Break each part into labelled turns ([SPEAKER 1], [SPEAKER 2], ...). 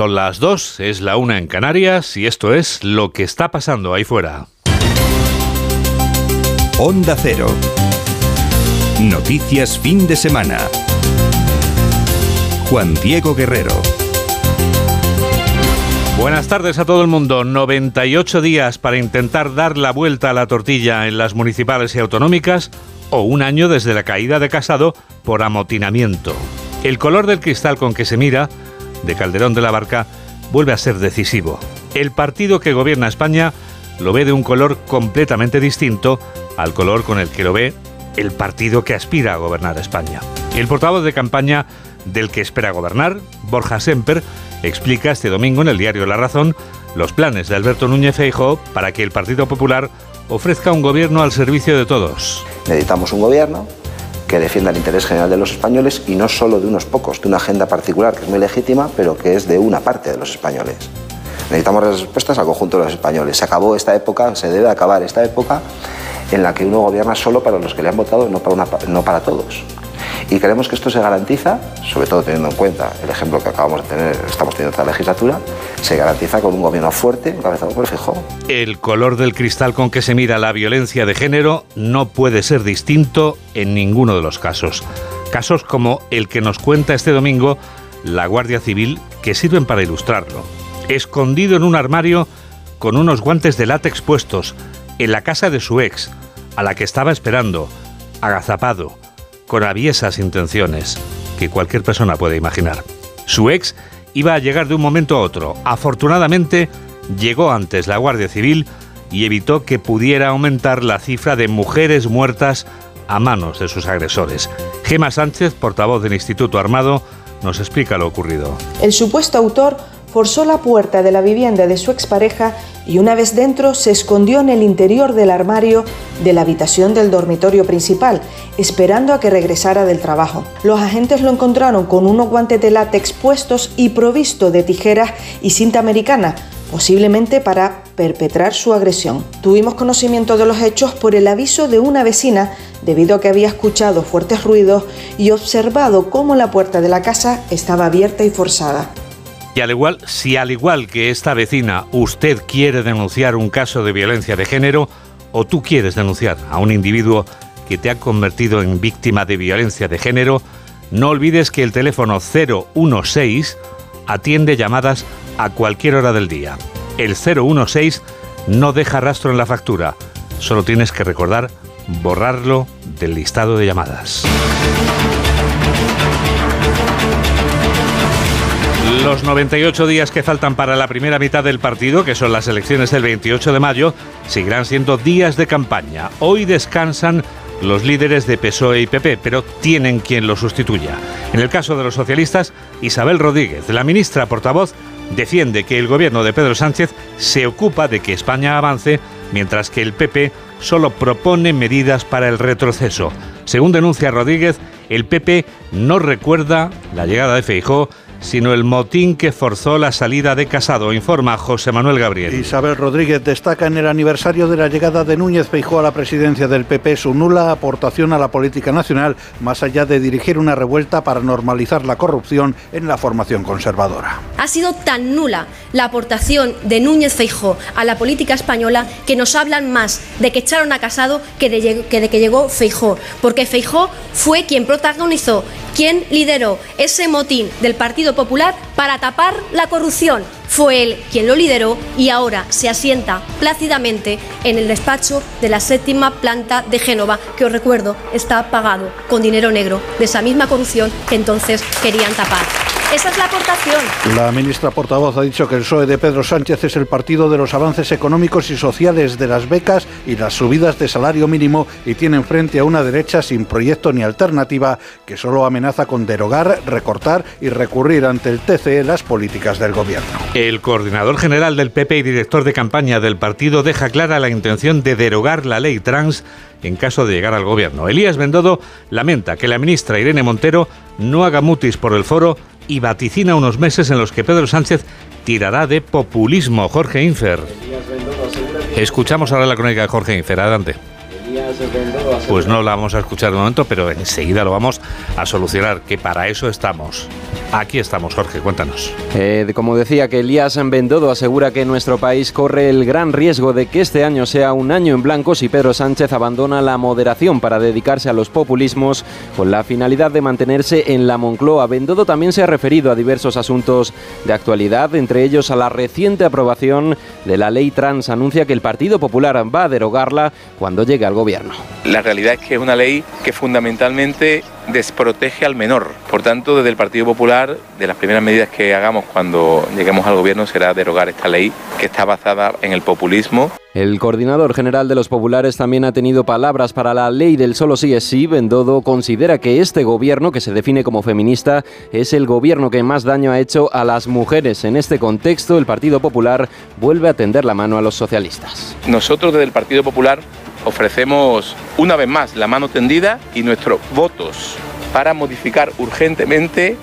[SPEAKER 1] Son las dos, es la una en Canarias y esto es lo que está pasando ahí fuera.
[SPEAKER 2] Onda Cero. Noticias fin de semana. Juan Diego Guerrero.
[SPEAKER 1] Buenas tardes a todo el mundo. 98 días para intentar dar la vuelta a la tortilla en las municipales y autonómicas o un año desde la caída de Casado por amotinamiento. El color del cristal con que se mira de Calderón de la Barca vuelve a ser decisivo. El partido que gobierna España lo ve de un color completamente distinto al color con el que lo ve el partido que aspira a gobernar España. El portavoz de campaña del que espera gobernar, Borja Semper, explica este domingo en el diario La Razón los planes de Alberto Núñez Feijóo para que el Partido Popular ofrezca un gobierno al servicio de todos.
[SPEAKER 3] Necesitamos un gobierno que defienda el interés general de los españoles y no solo de unos pocos, de una agenda particular que es muy legítima, pero que es de una parte de los españoles. Necesitamos respuestas al conjunto de los españoles. Se acabó esta época, se debe acabar esta época en la que uno gobierna solo para los que le han votado, no para, no para todos. Y creemos que esto se garantiza, sobre todo teniendo en cuenta el ejemplo que acabamos de tener, estamos teniendo esta legislatura, se garantiza con un gobierno fuerte encabezado por el Feijóo.
[SPEAKER 1] El color del cristal con que se mira la violencia de género no puede ser distinto en ninguno de los casos. Casos como el que nos cuenta este domingo la Guardia Civil que sirven para ilustrarlo. Escondido en un armario con unos guantes de látex puestos en la casa de su ex, a la que estaba esperando, agazapado, con aviesas intenciones que cualquier persona puede imaginar. Su ex iba a llegar de un momento a otro. Afortunadamente, llegó antes la Guardia Civil y evitó que pudiera aumentar la cifra de mujeres muertas a manos de sus agresores. Gema Sánchez, portavoz del Instituto Armado, nos explica lo ocurrido.
[SPEAKER 4] El supuesto autor forzó la puerta de la vivienda de su expareja y una vez dentro se escondió en el interior del armario de la habitación del dormitorio principal, esperando a que regresara del trabajo. Los agentes lo encontraron con unos guantes de látex puestos y provisto de tijeras y cinta americana, posiblemente para perpetrar su agresión. Tuvimos conocimiento de los hechos por el aviso de una vecina debido a que había escuchado fuertes ruidos y observado cómo la puerta de la casa estaba abierta y forzada.
[SPEAKER 1] Y al igual, si al igual que esta vecina usted quiere denunciar un caso de violencia de género o tú quieres denunciar a un individuo que te ha convertido en víctima de violencia de género, no olvides que el teléfono 016 atiende llamadas a cualquier hora del día. El 016 no deja rastro en la factura, solo tienes que recordar borrarlo del listado de llamadas. Los 98 días que faltan para la primera mitad del partido, que son las elecciones del 28 de mayo, seguirán siendo días de campaña. Hoy descansan los líderes de PSOE y PP, pero tienen quien lo sustituya. En el caso de los socialistas, Isabel Rodríguez, la ministra portavoz, defiende que el gobierno de Pedro Sánchez se ocupa de que España avance, mientras que el PP solo propone medidas para el retroceso. Según denuncia Rodríguez, el PP no recuerda la llegada de Feijó sino el motín que forzó la salida de Casado, informa José Manuel Gabriel.
[SPEAKER 5] Isabel Rodríguez destaca en el aniversario de la llegada de Núñez Feijó a la presidencia del PP su nula aportación a la política nacional, más allá de dirigir una revuelta para normalizar la corrupción en la formación conservadora.
[SPEAKER 6] Ha sido tan nula la aportación de Núñez Feijó a la política española que nos hablan más de que echaron a Casado que de, que, de que llegó Feijó, porque Feijó fue quien protagonizó, quien lideró ese motín del Partido Popular para tapar la corrupción. Fue él quien lo lideró y ahora se asienta plácidamente en el despacho de la séptima planta de Génova, que os recuerdo está pagado con dinero negro de esa misma corrupción que entonces querían tapar. Esa es la aportación.
[SPEAKER 5] La ministra portavoz ha dicho que el PSOE de Pedro Sánchez es el partido de los avances económicos y sociales, de las becas y las subidas de salario mínimo y tiene frente a una derecha sin proyecto ni alternativa que solo amenaza con derogar, recortar y recurrir ante el TCE las políticas del gobierno.
[SPEAKER 1] El coordinador general del PP y director de campaña del partido deja clara la intención de derogar la ley trans en caso de llegar al gobierno. Elías Bendodo lamenta que la ministra Irene Montero no haga mutis por el foro y vaticina unos meses en los que Pedro Sánchez tirará de populismo. Jorge Infer. Escuchamos ahora la crónica de Jorge Infer. Adelante. Pues no la vamos a escuchar de momento, pero enseguida lo vamos a solucionar, que para eso estamos. Aquí estamos, Jorge, cuéntanos.
[SPEAKER 7] Eh, como decía, que Elías Bendodo asegura que nuestro país corre el gran riesgo de que este año sea un año en blanco si Pedro Sánchez abandona la moderación para dedicarse a los populismos con la finalidad de mantenerse en la Moncloa. Bendodo también se ha referido a diversos asuntos de actualidad, entre ellos a la reciente aprobación de la ley trans. Anuncia que el Partido Popular va a derogarla cuando llegue al gobierno.
[SPEAKER 8] La realidad es que es una ley que fundamentalmente desprotege al menor. Por tanto, desde el Partido Popular, de las primeras medidas que hagamos cuando lleguemos al gobierno será derogar esta ley que está basada en el populismo.
[SPEAKER 7] El coordinador general de los populares también ha tenido palabras para la ley del solo sí es sí. Bendodo considera que este gobierno, que se define como feminista, es el gobierno que más daño ha hecho a las mujeres. En este contexto, el Partido Popular vuelve a tender la mano a los socialistas.
[SPEAKER 8] Nosotros desde el Partido Popular ofrecemos una vez más la mano tendida y nuestros votos para modificar urgentemente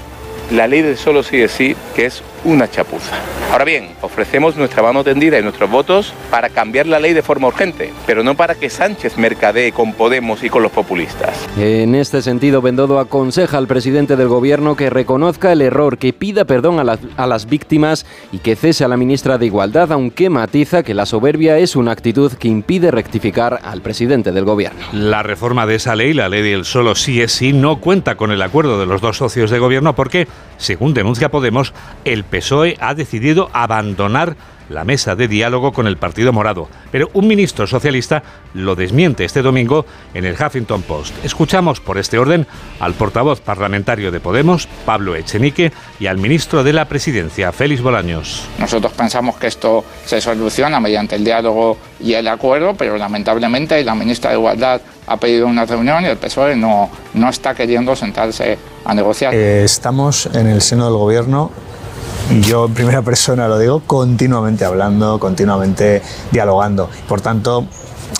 [SPEAKER 8] la ley del solo sí es sí, que es una chapuza. Ahora bien, ofrecemos nuestra mano tendida y nuestros votos para cambiar la ley de forma urgente, pero no para que Sánchez mercadee con Podemos y con los populistas.
[SPEAKER 7] En este sentido, Bendodo aconseja al presidente del gobierno que reconozca el error, que pida perdón a, a las víctimas y que cese a la ministra de Igualdad, aunque matiza que la soberbia es una actitud que impide rectificar al presidente del gobierno.
[SPEAKER 1] La reforma de esa ley, la ley del solo sí es sí, no cuenta con el acuerdo de los dos socios de gobierno porque, según denuncia Podemos, el PSOE ha decidido abandonar la mesa de diálogo con el Partido Morado, pero un ministro socialista lo desmiente este domingo en el Huffington Post. Escuchamos por este orden al portavoz parlamentario de Podemos, Pablo Echenique, y al ministro de la Presidencia, Félix Bolaños.
[SPEAKER 9] Nosotros pensamos que esto se soluciona mediante el diálogo y el acuerdo, pero lamentablemente la ministra de Igualdad ha pedido una reunión y el PSOE no, no está queriendo sentarse a negociar.
[SPEAKER 10] Eh, estamos en el seno del gobierno yo en primera persona lo digo, continuamente hablando, continuamente dialogando. Por tanto,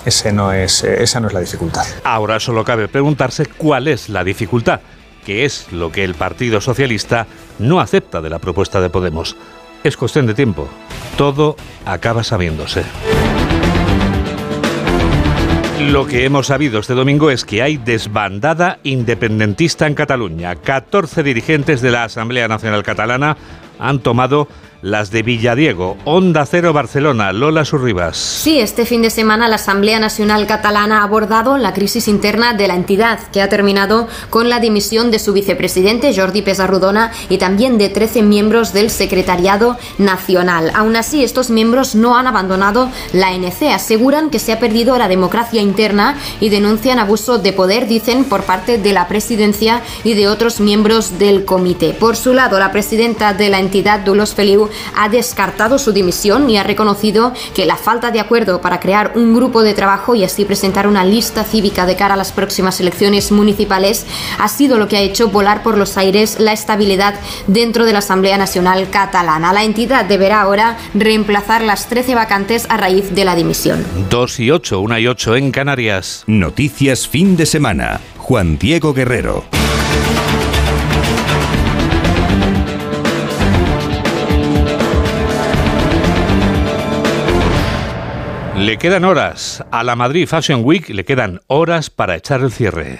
[SPEAKER 10] ese no es, esa no es la dificultad.
[SPEAKER 1] Ahora solo cabe preguntarse cuál es la dificultad, que es lo que el Partido Socialista no acepta de la propuesta de Podemos. Es cuestión de tiempo. Todo acaba sabiéndose. Lo que hemos sabido este domingo es que hay desbandada independentista en Cataluña. 14 dirigentes de la Asamblea Nacional Catalana han tomado las de Villadiego, Onda Cero Barcelona, Lola Surribas.
[SPEAKER 6] Sí, este fin de semana la Asamblea Nacional Catalana ha abordado la crisis interna de la entidad, que ha terminado con la dimisión de su vicepresidente Jordi Pesarrudona y también de 13 miembros del Secretariado Nacional. Aún así, estos miembros no han abandonado la ANC, aseguran que se ha perdido la democracia interna y denuncian abuso de poder, dicen, por parte de la presidencia y de otros miembros del comité. Por su lado, la presidenta de la entidad, Dulos Feliu, ha descartado su dimisión y ha reconocido que la falta de acuerdo para crear un grupo de trabajo y así presentar una lista cívica de cara a las próximas elecciones municipales ha sido lo que ha hecho volar por los aires la estabilidad dentro de la Asamblea Nacional Catalana. La entidad deberá ahora reemplazar las 13 vacantes a raíz de la dimisión.
[SPEAKER 1] 2 y 8, 1 y 8 en Canarias.
[SPEAKER 2] Noticias fin de semana. Juan Diego Guerrero.
[SPEAKER 1] Le quedan horas. A la Madrid Fashion Week le quedan horas para echar el cierre.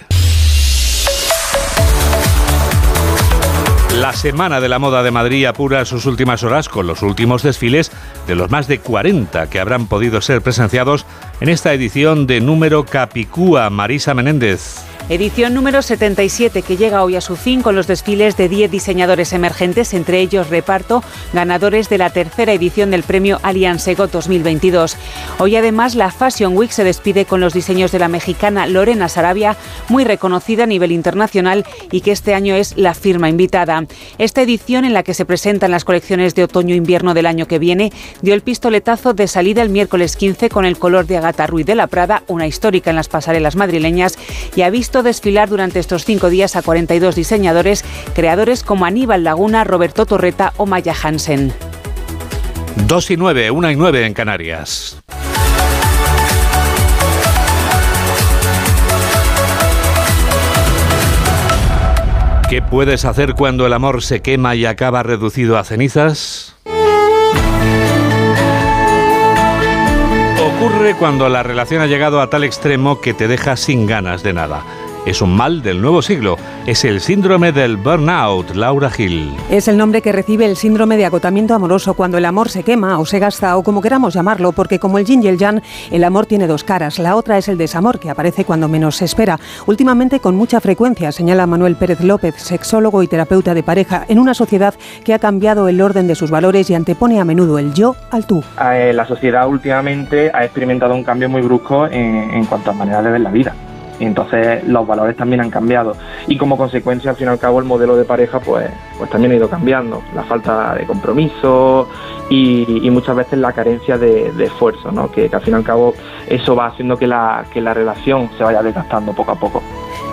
[SPEAKER 1] La Semana de la Moda de Madrid apura sus últimas horas con los últimos desfiles de los más de 40 que habrán podido ser presenciados en esta edición de número Capicúa. Marisa Menéndez.
[SPEAKER 11] Edición número 77 que llega hoy a su fin con los desfiles de 10 diseñadores emergentes, entre ellos reparto, ganadores de la tercera edición del premio Allianz Ego 2022. Hoy además la Fashion Week se despide con los diseños de la mexicana Lorena Sarabia, muy reconocida a nivel internacional y que este año es la firma invitada. Esta edición en la que se presentan las colecciones de otoño-invierno del año que viene dio el pistoletazo de salida el miércoles 15 con el color de Agata Ruiz de la Prada, una histórica en las pasarelas madrileñas, y ha visto desfilar durante estos cinco días a 42 diseñadores, creadores como Aníbal Laguna, Roberto Torreta o Maya Hansen.
[SPEAKER 1] 2 y 9, 1 y 9 en Canarias. ¿Qué puedes hacer cuando el amor se quema y acaba reducido a cenizas? ocurre cuando la relación ha llegado a tal extremo que te deja sin ganas de nada es un mal del nuevo siglo. Es el síndrome del burnout, Laura Gil.
[SPEAKER 12] Es el nombre que recibe el síndrome de agotamiento amoroso cuando el amor se quema o se gasta o como queramos llamarlo, porque como el yin y el yang, el amor tiene dos caras. La otra es el desamor, que aparece cuando menos se espera. Últimamente con mucha frecuencia, señala Manuel Pérez López, sexólogo y terapeuta de pareja, en una sociedad que ha cambiado el orden de sus valores y antepone a menudo el yo al tú.
[SPEAKER 13] Eh, la sociedad últimamente ha experimentado un cambio muy brusco en, en cuanto a maneras de ver la vida entonces los valores también han cambiado y como consecuencia al fin y al cabo el modelo de pareja pues, pues también ha ido cambiando, la falta de compromiso y, muchas veces la carencia de, esfuerzo, ¿no? que, que, al fin y al cabo eso va haciendo que la, que la relación se vaya desgastando poco a poco.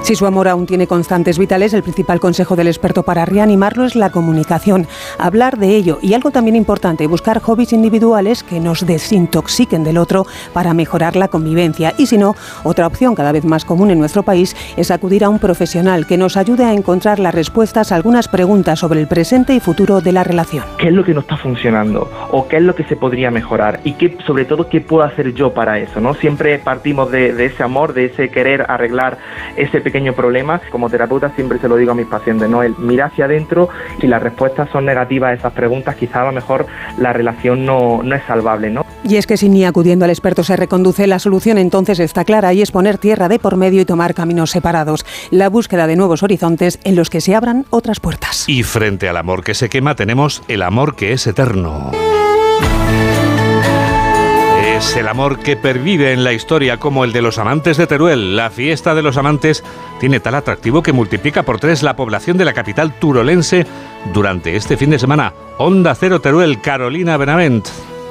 [SPEAKER 12] Si su amor aún tiene constantes vitales, el principal consejo del experto para reanimarlo es la comunicación, hablar de ello y algo también importante, buscar hobbies individuales que nos desintoxiquen del otro para mejorar la convivencia. Y si no, otra opción cada vez más común en nuestro país es acudir a un profesional que nos ayude a encontrar las respuestas a algunas preguntas sobre el presente y futuro de la relación.
[SPEAKER 13] ¿Qué es lo que no está funcionando? ¿O qué es lo que se podría mejorar? Y qué, sobre todo, ¿qué puedo hacer yo para eso? ¿no? Siempre partimos de, de ese amor, de ese querer arreglar ese pequeño problema. Como terapeuta siempre se lo digo a mis pacientes, ¿no? El mirar hacia adentro, si las respuestas son negativas a esas preguntas, quizá a lo mejor la relación no, no es salvable, ¿no?
[SPEAKER 12] Y es que si ni acudiendo al experto se reconduce, la solución entonces está clara y es poner tierra de por medio y tomar caminos separados. La búsqueda de nuevos horizontes en los que se abran otras puertas.
[SPEAKER 1] Y frente al amor que se quema tenemos el amor que es eterno. Es el amor que pervive en la historia como el de los amantes de Teruel. La fiesta de los amantes tiene tal atractivo que multiplica por tres la población de la capital turolense durante este fin de semana. Onda Cero Teruel, Carolina Benavent.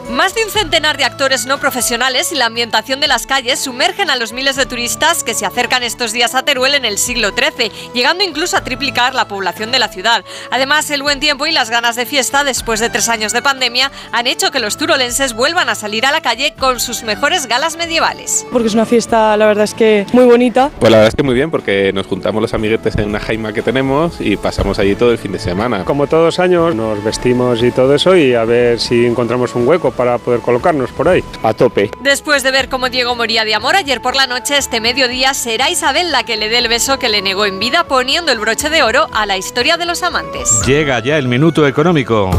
[SPEAKER 14] Más de un centenar de actores no profesionales y la ambientación de las calles sumergen a los miles de turistas que se acercan estos días a Teruel en el siglo XIII, llegando incluso a triplicar la población de la ciudad. Además, el buen tiempo y las ganas de fiesta después de tres años de pandemia han hecho que los turolenses vuelvan a salir a la calle con sus mejores galas medievales.
[SPEAKER 15] Porque es una fiesta, la verdad es que muy bonita.
[SPEAKER 16] Pues la verdad es que muy bien, porque nos juntamos los amiguetes en una jaima que tenemos y pasamos allí todo el fin de semana.
[SPEAKER 17] Como todos los años, nos vestimos y todo eso y a ver si encontramos un hueco para poder colocarnos por ahí a tope.
[SPEAKER 14] Después de ver cómo Diego moría de amor ayer por la noche, este mediodía será Isabel la que le dé el beso que le negó en vida poniendo el broche de oro a la historia de los amantes.
[SPEAKER 1] Llega ya el minuto económico.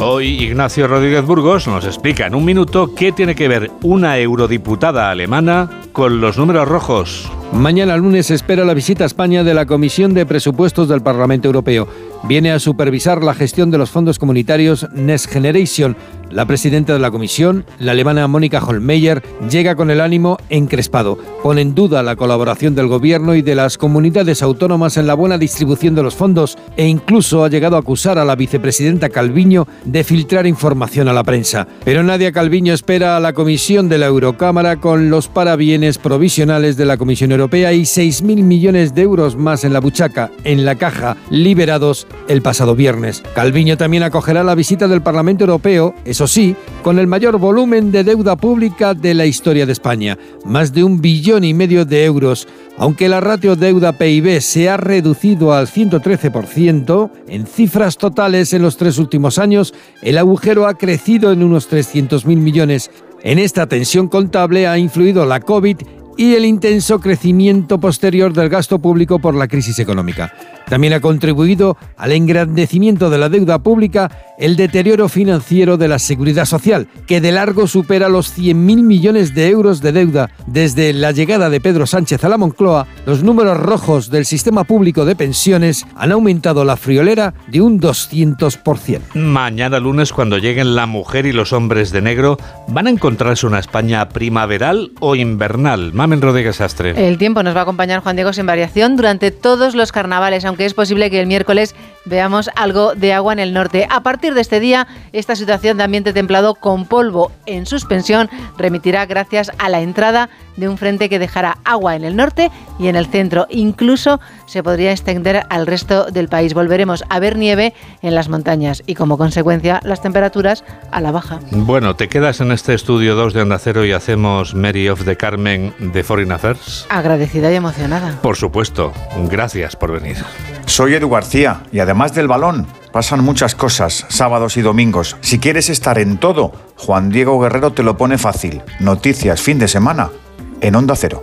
[SPEAKER 1] Hoy Ignacio Rodríguez Burgos nos explica en un minuto qué tiene que ver una eurodiputada alemana con los números rojos.
[SPEAKER 18] Mañana lunes espera la visita a España de la Comisión de Presupuestos del Parlamento Europeo. Viene a supervisar la gestión de los fondos comunitarios Next Generation. La presidenta de la comisión, la alemana Mónica Holmeyer, llega con el ánimo encrespado. Pone en duda la colaboración del gobierno y de las comunidades autónomas en la buena distribución de los fondos e incluso ha llegado a acusar a la vicepresidenta Calviño de filtrar información a la prensa. Pero Nadia Calviño espera a la comisión de la Eurocámara con los parabienes provisionales de la Comisión Europea y 6.000 millones de euros más en la buchaca, en la caja, liberados el pasado viernes. Calviño también acogerá la visita del Parlamento Europeo, eso sí, con el mayor volumen de deuda pública de la historia de España, más de un billón y medio de euros. Aunque la ratio deuda-PIB se ha reducido al 113%, en cifras totales en los tres últimos años, el agujero ha crecido en unos 300.000 millones. En esta tensión contable ha influido la COVID y el intenso crecimiento posterior del gasto público por la crisis económica. También ha contribuido al engrandecimiento de la deuda pública el deterioro financiero de la seguridad social, que de largo supera los 100.000 millones de euros de deuda. Desde la llegada de Pedro Sánchez a la Moncloa, los números rojos del sistema público de pensiones han aumentado la friolera de un 200%.
[SPEAKER 1] Mañana lunes, cuando lleguen la mujer y los hombres de negro, ¿van a encontrarse una España primaveral o invernal? Rodríguez.
[SPEAKER 19] El tiempo nos va a acompañar, Juan Diego, sin variación durante todos los carnavales, aunque es posible que el miércoles veamos algo de agua en el norte. A partir de este día, esta situación de ambiente templado con polvo en suspensión remitirá gracias a la entrada de un frente que dejará agua en el norte y en el centro. Incluso se podría extender al resto del país. Volveremos a ver nieve en las montañas y como consecuencia las temperaturas a la baja.
[SPEAKER 1] Bueno, ¿te quedas en este estudio 2 de Onda Cero y hacemos Mary of the Carmen de Foreign Affairs?
[SPEAKER 19] Agradecida y emocionada.
[SPEAKER 1] Por supuesto. Gracias por venir.
[SPEAKER 20] Soy Edu García y además del balón pasan muchas cosas, sábados y domingos. Si quieres estar en todo, Juan Diego Guerrero te lo pone fácil. Noticias fin de semana en Onda Cero.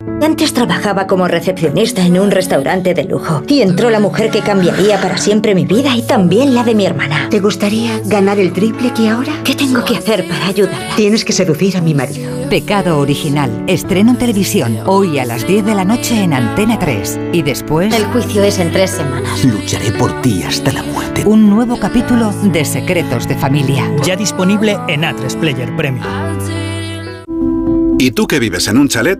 [SPEAKER 21] Antes trabajaba como recepcionista en un restaurante de lujo y entró la mujer que cambiaría para siempre mi vida y también la de mi hermana.
[SPEAKER 22] ¿Te gustaría ganar el triple que ahora?
[SPEAKER 21] ¿Qué tengo que hacer para ayudarla?
[SPEAKER 22] Tienes que seducir a mi marido.
[SPEAKER 23] Pecado original. Estreno en televisión hoy a las 10 de la noche en Antena 3 y después
[SPEAKER 21] El juicio es en tres semanas.
[SPEAKER 23] Lucharé por ti hasta la muerte. Un nuevo capítulo de Secretos de Familia.
[SPEAKER 24] Ya disponible en A3 Player Premium.
[SPEAKER 25] ¿Y tú que vives en un chalet?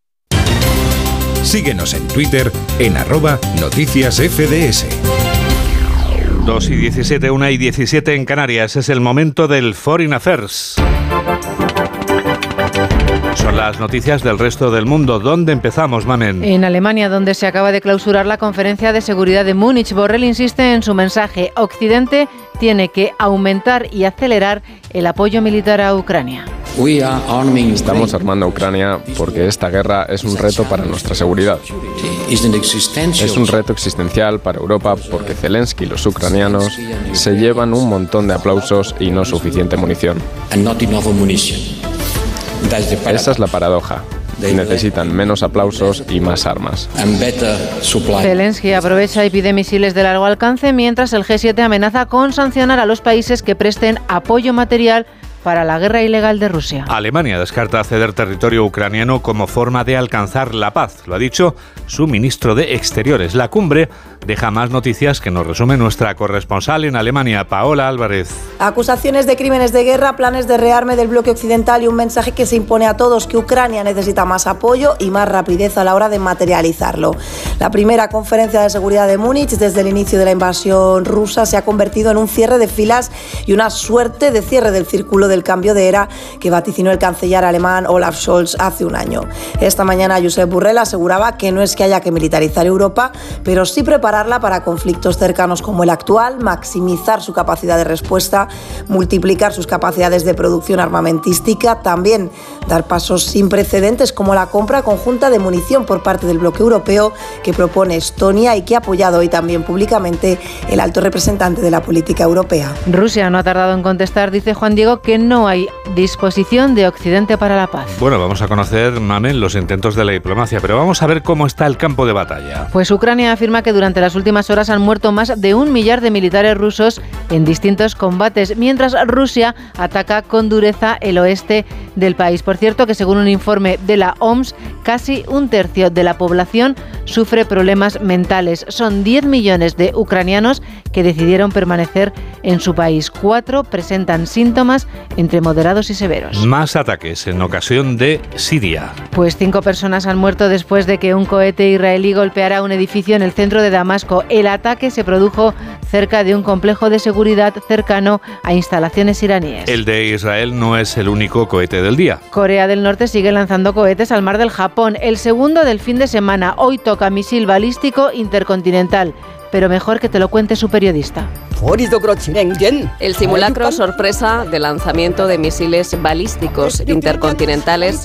[SPEAKER 2] Síguenos en Twitter en arroba noticias FDS.
[SPEAKER 1] 2 y 17, 1 y 17 en Canarias. Es el momento del Foreign Affairs. Son las noticias del resto del mundo. ¿Dónde empezamos, Mamen?
[SPEAKER 19] En Alemania, donde se acaba de clausurar la conferencia de seguridad de Múnich, Borrell insiste en su mensaje. Occidente tiene que aumentar y acelerar el apoyo militar a Ucrania.
[SPEAKER 26] Estamos armando a Ucrania porque esta guerra es un reto para nuestra seguridad. Es un reto existencial para Europa porque Zelensky y los ucranianos se llevan un montón de aplausos y no suficiente munición. Esa es la paradoja. Necesitan menos aplausos y más armas.
[SPEAKER 19] Zelensky aprovecha y pide misiles de largo alcance mientras el G7 amenaza con sancionar a los países que presten apoyo material para la guerra ilegal de Rusia.
[SPEAKER 1] Alemania descarta ceder territorio ucraniano como forma de alcanzar la paz, lo ha dicho su ministro de Exteriores. La cumbre deja más noticias que nos resume nuestra corresponsal en Alemania, Paola Álvarez.
[SPEAKER 27] Acusaciones de crímenes de guerra, planes de rearme del bloque occidental y un mensaje que se impone a todos que Ucrania necesita más apoyo y más rapidez a la hora de materializarlo. La primera conferencia de seguridad de Múnich desde el inicio de la invasión rusa se ha convertido en un cierre de filas y una suerte de cierre del círculo del cambio de era que vaticinó el canciller alemán Olaf Scholz hace un año. Esta mañana Josep Burrell aseguraba que no es que haya que militarizar Europa, pero sí prepararla para conflictos cercanos como el actual, maximizar su capacidad de respuesta, multiplicar sus capacidades de producción armamentística, también dar pasos sin precedentes como la compra conjunta de munición por parte del bloque europeo que propone Estonia y que ha apoyado hoy también públicamente el alto representante de la política europea.
[SPEAKER 19] Rusia no ha tardado en contestar, dice Juan Diego, que no hay disposición de Occidente para la paz.
[SPEAKER 1] Bueno, vamos a conocer, Mamen, los intentos de la diplomacia, pero vamos a ver cómo está el campo de batalla.
[SPEAKER 19] Pues Ucrania afirma que durante las últimas horas han muerto más de un millar de militares rusos en distintos combates, mientras Rusia ataca con dureza el oeste del país. Por cierto, que según un informe de la OMS, casi un tercio de la población sufre problemas mentales. Son 10 millones de ucranianos que decidieron permanecer en su país. Cuatro presentan síntomas entre moderados y severos.
[SPEAKER 1] Más ataques en ocasión de Siria.
[SPEAKER 19] Pues cinco personas han muerto después de que un cohete israelí golpeara un edificio en el centro de Damasco. El ataque se produjo cerca de un complejo de seguridad cercano a instalaciones iraníes.
[SPEAKER 1] El de Israel no es el único cohete del día.
[SPEAKER 19] Corea del Norte sigue lanzando cohetes al mar del Japón, el segundo del fin de semana. Hoy toca misil balístico intercontinental, pero mejor que te lo cuente su periodista.
[SPEAKER 28] El simulacro sorpresa de lanzamiento de misiles balísticos intercontinentales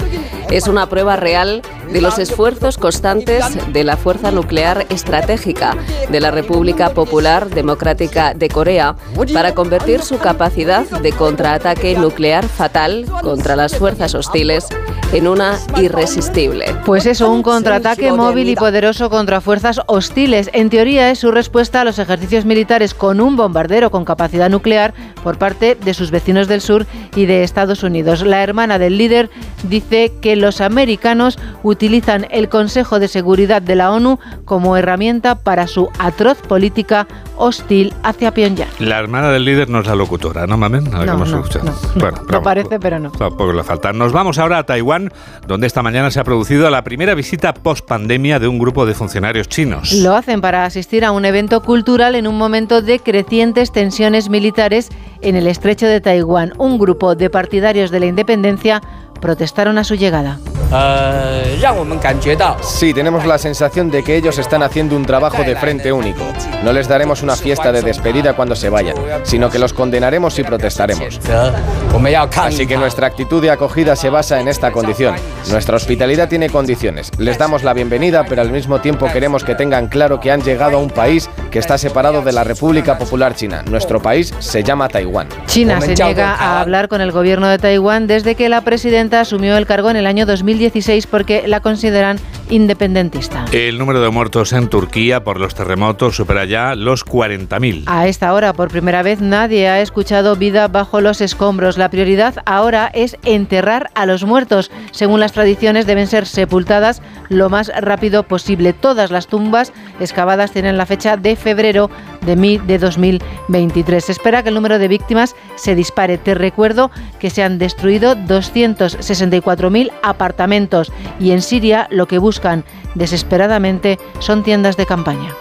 [SPEAKER 28] es una prueba real de los esfuerzos constantes de la Fuerza Nuclear Estratégica de la República Popular Democrática de Corea para convertir su capacidad de contraataque nuclear fatal contra las fuerzas hostiles en una irresistible.
[SPEAKER 19] Pues eso, un contraataque móvil y poderoso contra fuerzas hostiles. En teoría es su respuesta a los ejercicios militares con un bombardero con capacidad nuclear por parte de sus vecinos del sur y de Estados Unidos. La hermana del líder dice que los americanos utilizan el Consejo de Seguridad de la ONU como herramienta para su atroz política hostil hacia Pyongyang.
[SPEAKER 1] La hermana del líder no es la locutora, ¿no, mamen?
[SPEAKER 19] No, no,
[SPEAKER 1] escuchado.
[SPEAKER 19] no.
[SPEAKER 1] Bueno,
[SPEAKER 19] No parece, pero no.
[SPEAKER 1] Tampoco le falta. Nos vamos ahora a Taiwán, donde esta mañana se ha producido la primera visita post-pandemia de un grupo de funcionarios chinos.
[SPEAKER 19] Lo hacen para asistir a un evento cultural en un momento de tensiones militares en el estrecho de Taiwán. Un grupo de partidarios de la independencia protestaron a su llegada.
[SPEAKER 29] Sí, tenemos la sensación de que ellos están haciendo un trabajo de frente único. No les daremos una fiesta de despedida cuando se vayan, sino que los condenaremos y protestaremos. Así que nuestra actitud de acogida se basa en esta condición. Nuestra hospitalidad tiene condiciones. Les damos la bienvenida, pero al mismo tiempo queremos que tengan claro que han llegado a un país que está separado de la República Popular China. Nuestro país se llama Taiwán.
[SPEAKER 19] China se niega a hablar con el gobierno de Taiwán desde que la presidenta asumió el cargo en el año 2016 porque la consideran independentista.
[SPEAKER 1] El número de muertos en Turquía por los terremotos supera ya los 40.000.
[SPEAKER 19] A esta hora, por primera vez, nadie ha escuchado vida bajo los escombros. La prioridad ahora es enterrar a los muertos. Según las tradiciones, deben ser sepultadas lo más rápido posible. Todas las tumbas excavadas tienen la fecha de febrero de, mi- de 2023. Se espera que el número de víctimas se dispare. Te recuerdo que se han destruido 264.000 apartamentos y en Siria lo que buscan desesperadamente son tiendas de campaña.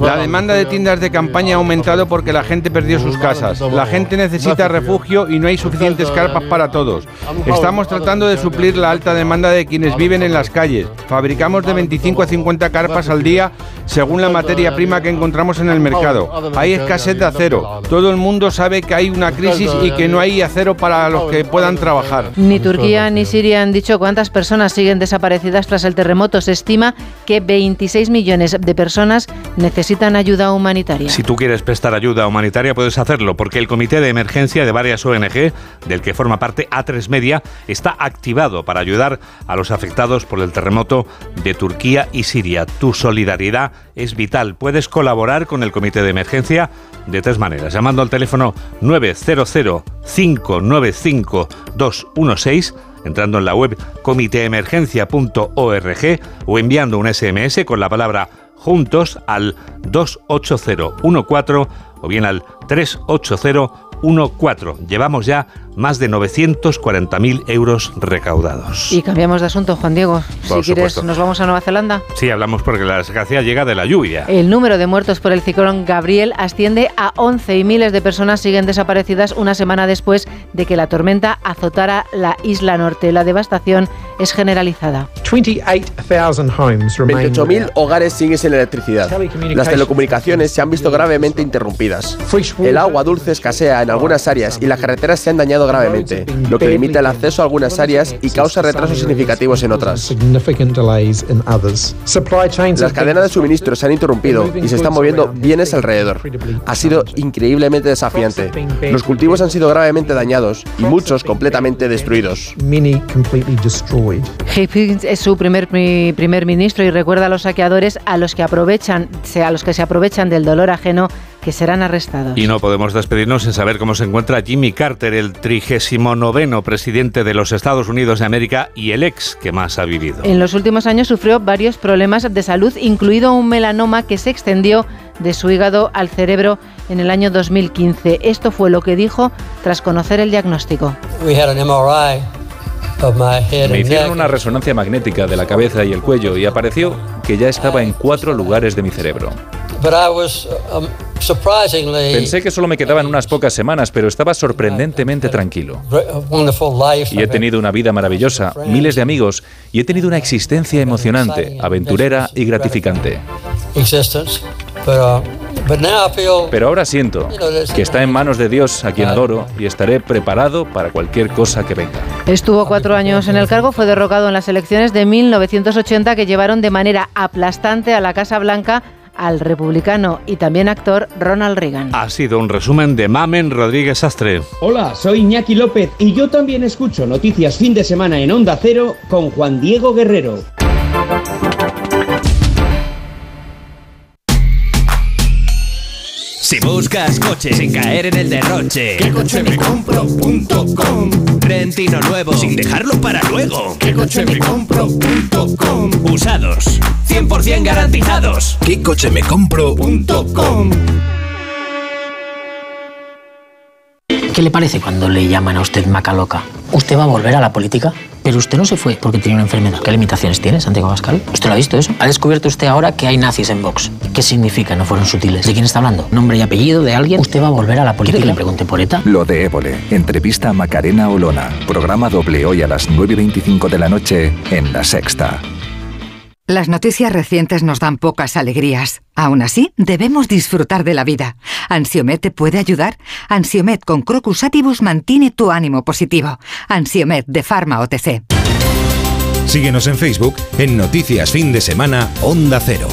[SPEAKER 30] La demanda de tiendas de campaña ha aumentado porque la gente perdió sus casas. La gente necesita refugio y no hay suficientes carpas para todos. Estamos tratando de suplir la alta demanda de quienes viven en las calles. Fabricamos de 25 a 50 carpas al día según la materia prima que encontramos en el mercado. Hay escasez de acero. Todo el mundo sabe que hay una crisis y que no hay acero para los que puedan trabajar.
[SPEAKER 19] Ni Turquía ni Siria han dicho cuántas personas siguen desaparecidas tras el terremoto. Se estima que 26 millones de personas necesitan ayuda humanitaria.
[SPEAKER 1] Si tú quieres prestar ayuda humanitaria puedes hacerlo porque el comité de emergencia de varias ONG, del que forma parte A3 Media, está activado para ayudar a los afectados por el terremoto de Turquía y Siria. Tu solidaridad es vital. Puedes colaborar con el comité de emergencia de tres maneras. Llamando al teléfono 900-595-216 entrando en la web comiteemergencia.org o enviando un SMS con la palabra juntos al 28014 o bien al 38014. Llevamos ya más de 940.000 euros recaudados.
[SPEAKER 19] Y cambiamos de asunto, Juan Diego. Si quieres, nos vamos a Nueva Zelanda.
[SPEAKER 1] Sí, hablamos porque la desgracia llega de la lluvia.
[SPEAKER 19] El número de muertos por el ciclón Gabriel asciende a 11 y miles de personas siguen desaparecidas una semana después de que la tormenta azotara la isla norte. La devastación es generalizada.
[SPEAKER 31] 28.000 hogares siguen sin electricidad. Las telecomunicaciones se han visto gravemente interrumpidas. El agua dulce escasea en algunas áreas y las carreteras se han dañado gravemente, lo que limita el acceso a algunas áreas y causa retrasos significativos en otras. Las cadenas de suministro se han interrumpido y se están moviendo bienes alrededor. Ha sido increíblemente desafiante. Los cultivos han sido gravemente dañados y muchos completamente destruidos.
[SPEAKER 19] Es su primer pri- primer ministro y recuerda a los saqueadores a los que aprovechan, a los que se aprovechan del dolor ajeno que serán arrestados.
[SPEAKER 1] Y no podemos despedirnos sin saber cómo se encuentra Jimmy Carter, el 39 presidente de los Estados Unidos de América y el ex que más ha vivido.
[SPEAKER 19] En los últimos años sufrió varios problemas de salud, incluido un melanoma que se extendió de su hígado al cerebro en el año 2015. Esto fue lo que dijo tras conocer el diagnóstico.
[SPEAKER 32] We had an MRI
[SPEAKER 33] Me hicieron una resonancia magnética de la cabeza y el cuello y apareció que ya estaba en cuatro lugares de mi cerebro.
[SPEAKER 32] Um,
[SPEAKER 33] Pensé que solo me quedaban unas pocas semanas, pero estaba sorprendentemente tranquilo. Y he tenido una vida maravillosa, miles de amigos, y he tenido una existencia emocionante, aventurera y gratificante.
[SPEAKER 32] Uh,
[SPEAKER 33] Pero ahora siento que está en manos de Dios, a quien adoro, y estaré preparado para cualquier cosa que venga.
[SPEAKER 19] Estuvo cuatro años en el cargo, fue derrocado en las elecciones de 1980 que llevaron de manera aplastante a la Casa Blanca al republicano y también actor Ronald Reagan.
[SPEAKER 1] Ha sido un resumen de Mamen Rodríguez Astre.
[SPEAKER 34] Hola, soy Iñaki López y yo también escucho Noticias Fin de Semana en Onda Cero con Juan Diego Guerrero.
[SPEAKER 35] Si buscas coche sin caer en el derroche,
[SPEAKER 36] ¿qué coche me compro.com?
[SPEAKER 35] Rentino nuevo sin dejarlo para luego,
[SPEAKER 36] ¿qué coche me compro.com?
[SPEAKER 35] Usados, 100% garantizados,
[SPEAKER 36] ¿qué coche me compro.com?
[SPEAKER 37] ¿Qué le parece cuando le llaman a usted maca loca? ¿Usted va a volver a la política? Pero usted no se fue porque tenía una enfermedad. ¿Qué limitaciones tiene, Santiago Pascal? ¿Usted lo ha visto eso? ¿Ha descubierto usted ahora que hay nazis en Vox? ¿Qué significa? No fueron sutiles. ¿De quién está hablando? ¿Nombre y apellido de alguien? ¿Usted va a volver a la política? ¿Quiere que le pregunte por ETA?
[SPEAKER 38] Lo de Évole. Entrevista a Macarena Olona. Programa doble hoy a las 9.25 de la noche en La Sexta.
[SPEAKER 23] Las noticias recientes nos dan pocas alegrías. Aún así, debemos disfrutar de la vida. ¿Ansiomet te puede ayudar? Ansiomet con Crocus Atibus mantiene tu ánimo positivo. Ansiomet de Pharma OTC.
[SPEAKER 2] Síguenos en Facebook en Noticias Fin de Semana Onda Cero.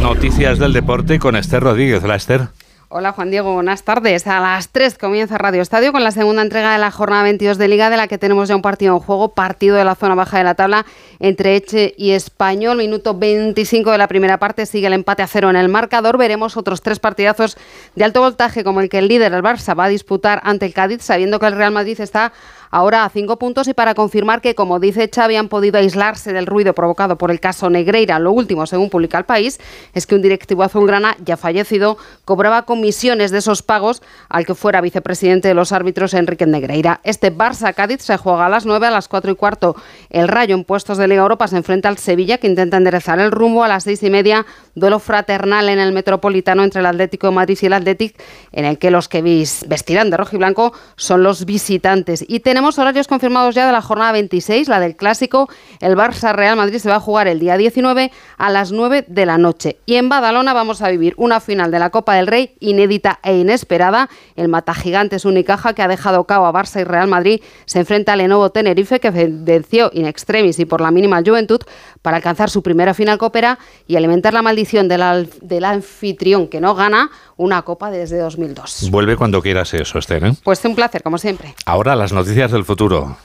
[SPEAKER 1] Noticias del deporte con Esther Rodríguez. La Esther.
[SPEAKER 39] Hola Juan Diego, buenas tardes. A las 3 comienza Radio Estadio con la segunda entrega de la jornada 22 de Liga, de la que tenemos ya un partido en juego, partido de la zona baja de la tabla entre Eche y Español. Minuto 25 de la primera parte, sigue el empate a cero en el marcador. Veremos otros tres partidazos de alto voltaje, como el que el líder, el Barça, va a disputar ante el Cádiz, sabiendo que el Real Madrid está ahora a cinco puntos y para confirmar que, como dice Xavi, han podido aislarse del ruido provocado por el caso Negreira. Lo último, según publica el país, es que un directivo azulgrana ya fallecido cobraba comisiones de esos pagos al que fuera vicepresidente de los árbitros Enrique Negreira. Este Barça-Cádiz se juega a las 9, a las 4 y cuarto. El Rayo en puestos de Liga Europa se enfrenta al Sevilla, que intenta enderezar el rumbo a las seis y media. Duelo fraternal en el Metropolitano entre el Atlético de Madrid y el Athletic, en el que los que vestirán de rojo y blanco son los visitantes. Y tenemos horarios confirmados ya de la jornada 26, la del clásico. El Barça Real Madrid se va a jugar el día 19 a las 9 de la noche. Y en Badalona vamos a vivir una final de la Copa del Rey inédita e inesperada. El Mata Gigantes Unicaja, que ha dejado cabo a Barça y Real Madrid, se enfrenta al Lenovo Tenerife, que venció in extremis y por la mínima juventud para alcanzar su primera final copera y alimentar la maldición del, del anfitrión que no gana una copa desde 2002.
[SPEAKER 1] Vuelve cuando quieras eso, Esther. ¿eh?
[SPEAKER 39] Pues un placer, como siempre.
[SPEAKER 1] Ahora las noticias del futuro.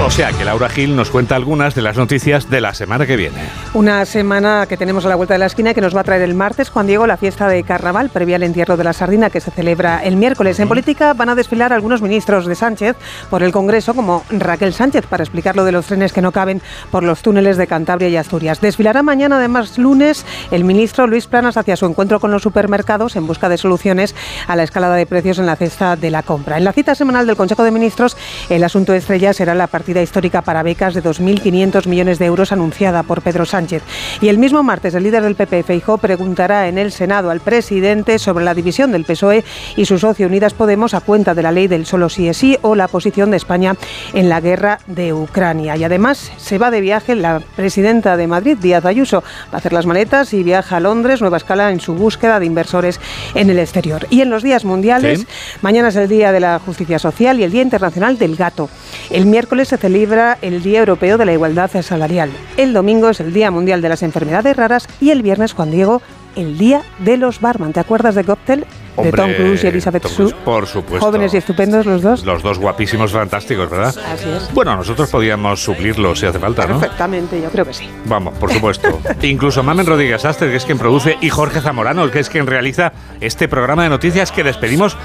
[SPEAKER 1] O sea que Laura Gil nos cuenta algunas de las noticias de la semana que viene.
[SPEAKER 12] Una semana que tenemos a la vuelta de la esquina que nos va a traer el martes, Juan Diego, la fiesta de carnaval previa al entierro de la sardina que se celebra el miércoles. En política van a desfilar algunos ministros de Sánchez por el Congreso, como Raquel Sánchez, para explicar lo de los trenes que no caben por los túneles de Cantabria y Asturias. Desfilará mañana, además, lunes, el ministro Luis Planas hacia su encuentro con los supermercados en busca de soluciones a la escalada de precios en la cesta de la compra. En la cita semanal del Consejo de Ministros, el asunto estrella será la partida histórica para becas de 2.500 millones de euros anunciada por Pedro Sánchez. Y el mismo martes, el líder del PP, Feijó, preguntará en el Senado al presidente sobre la división del PSOE y su socio Unidas Podemos a cuenta de la ley del solo sí es sí o la posición de España en la guerra de Ucrania. Y además se va de viaje la presidenta de Madrid, Díaz Ayuso, va a hacer las maletas y viaja a Londres, nueva escala en su búsqueda de inversores en el exterior. Y en los días mundiales, mañana es el Día de la Justicia Social y el Día Internacional del Gato. El miércoles se celebra el Día Europeo de la Igualdad Salarial. El domingo es el Día Mundial de las Enfermedades Raras y el viernes, Juan Diego, el Día de los Barman. ¿Te acuerdas de Cocktail? de Tom Cruise y Elizabeth Shue.
[SPEAKER 1] Por supuesto.
[SPEAKER 12] Jóvenes y estupendos los dos.
[SPEAKER 1] Los dos guapísimos, fantásticos, ¿verdad?
[SPEAKER 12] Así es.
[SPEAKER 1] Bueno, nosotros podríamos suplirlo si hace falta, ¿no?
[SPEAKER 12] Perfectamente, yo creo que sí.
[SPEAKER 1] Vamos, por supuesto. Incluso Mamen Rodríguez Aster, que es quien produce, y Jorge Zamorano, el que es quien realiza este programa de noticias que despedimos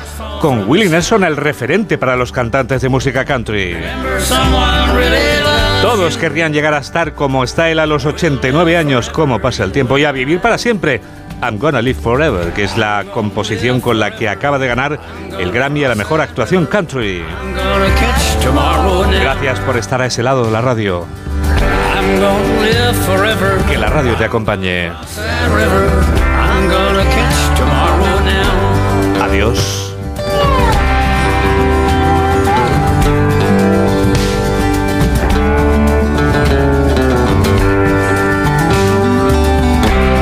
[SPEAKER 1] con Willie Nelson, el referente para los cantantes de música country. Todos querrían llegar a estar como está él a los 89 años, como pasa el tiempo, y a vivir para siempre. I'm Gonna Live Forever, que es la composición con la que acaba de ganar el Grammy a la mejor actuación country. Gracias por estar a ese lado de la radio. Que la radio te acompañe. Adiós.